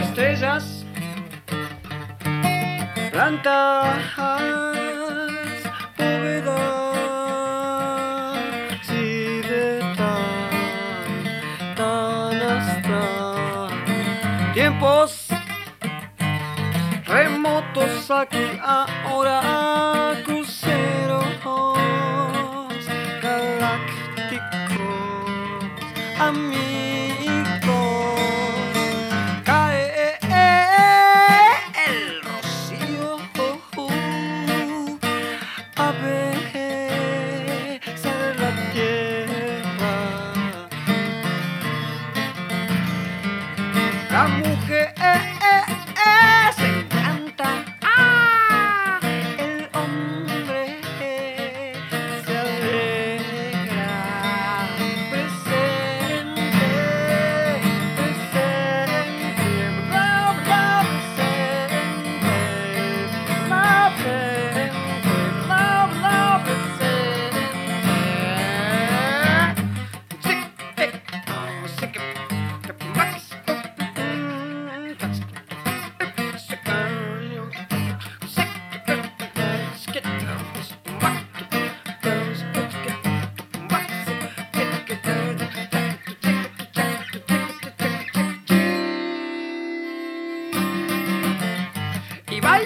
estrellas, plantas, bóvedas y de tan, tan hasta tiempos remotos aquí ahora cruceros galácticos amigos cae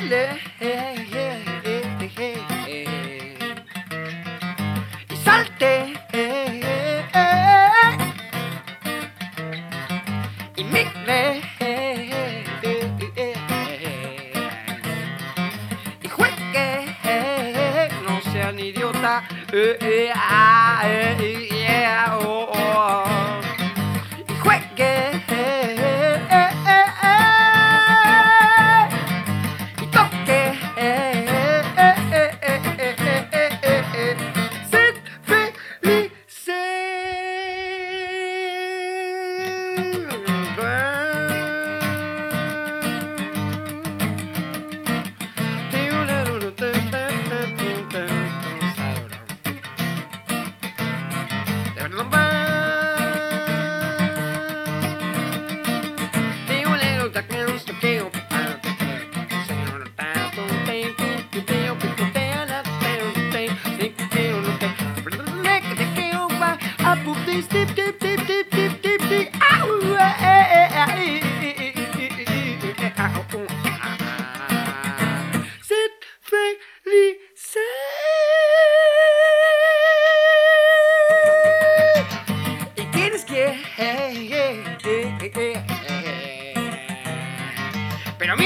baile. Y salte. Y mire. Y juegue. No sean idiota. Ah,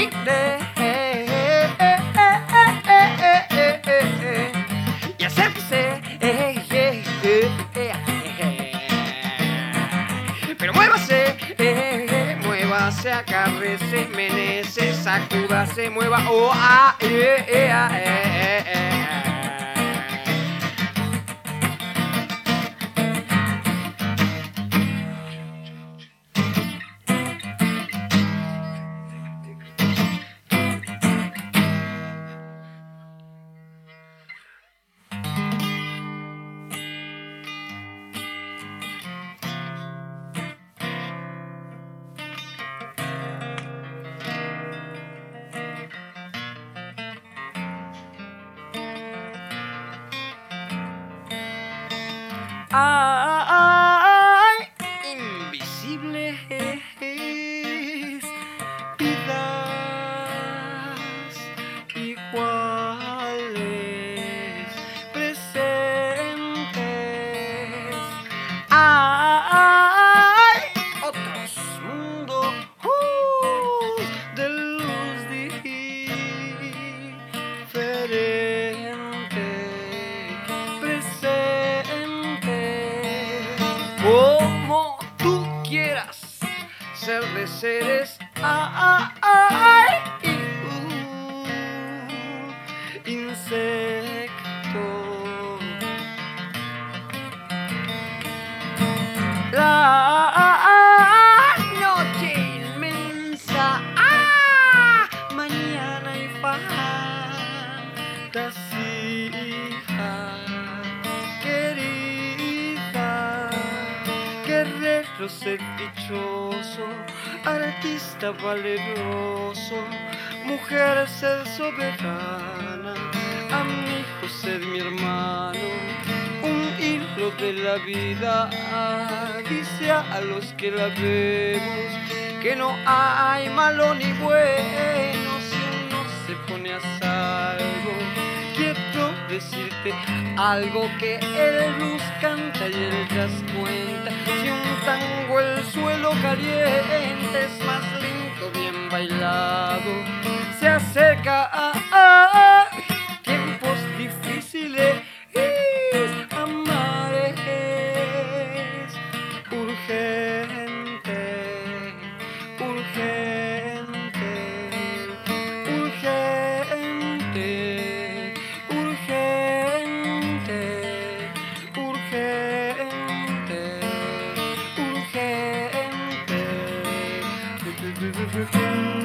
Pero a mí. Y acérquese. Pero muévase. Muévase, acárrese, menece, sacúdase, mueva. Oh, ah, eh, eh, ah, eh, eh, ah, ser de seres. Ay, y un insecto la noche inmensa. Ah, mañana y fantasía guerreros ser dichosos artista valeroso, mujer ser soberana, amigo ser mi hermano, un hilo de la vida, dice a los que la vemos que no hay malo ni bueno si uno se pone a salvo. Quiero decirte algo que el blues canta y el jazz cuenta. Si tango el suelo caliente es más lindo, bien bailado, se acerca a, tiempos difíciles. Amar es African.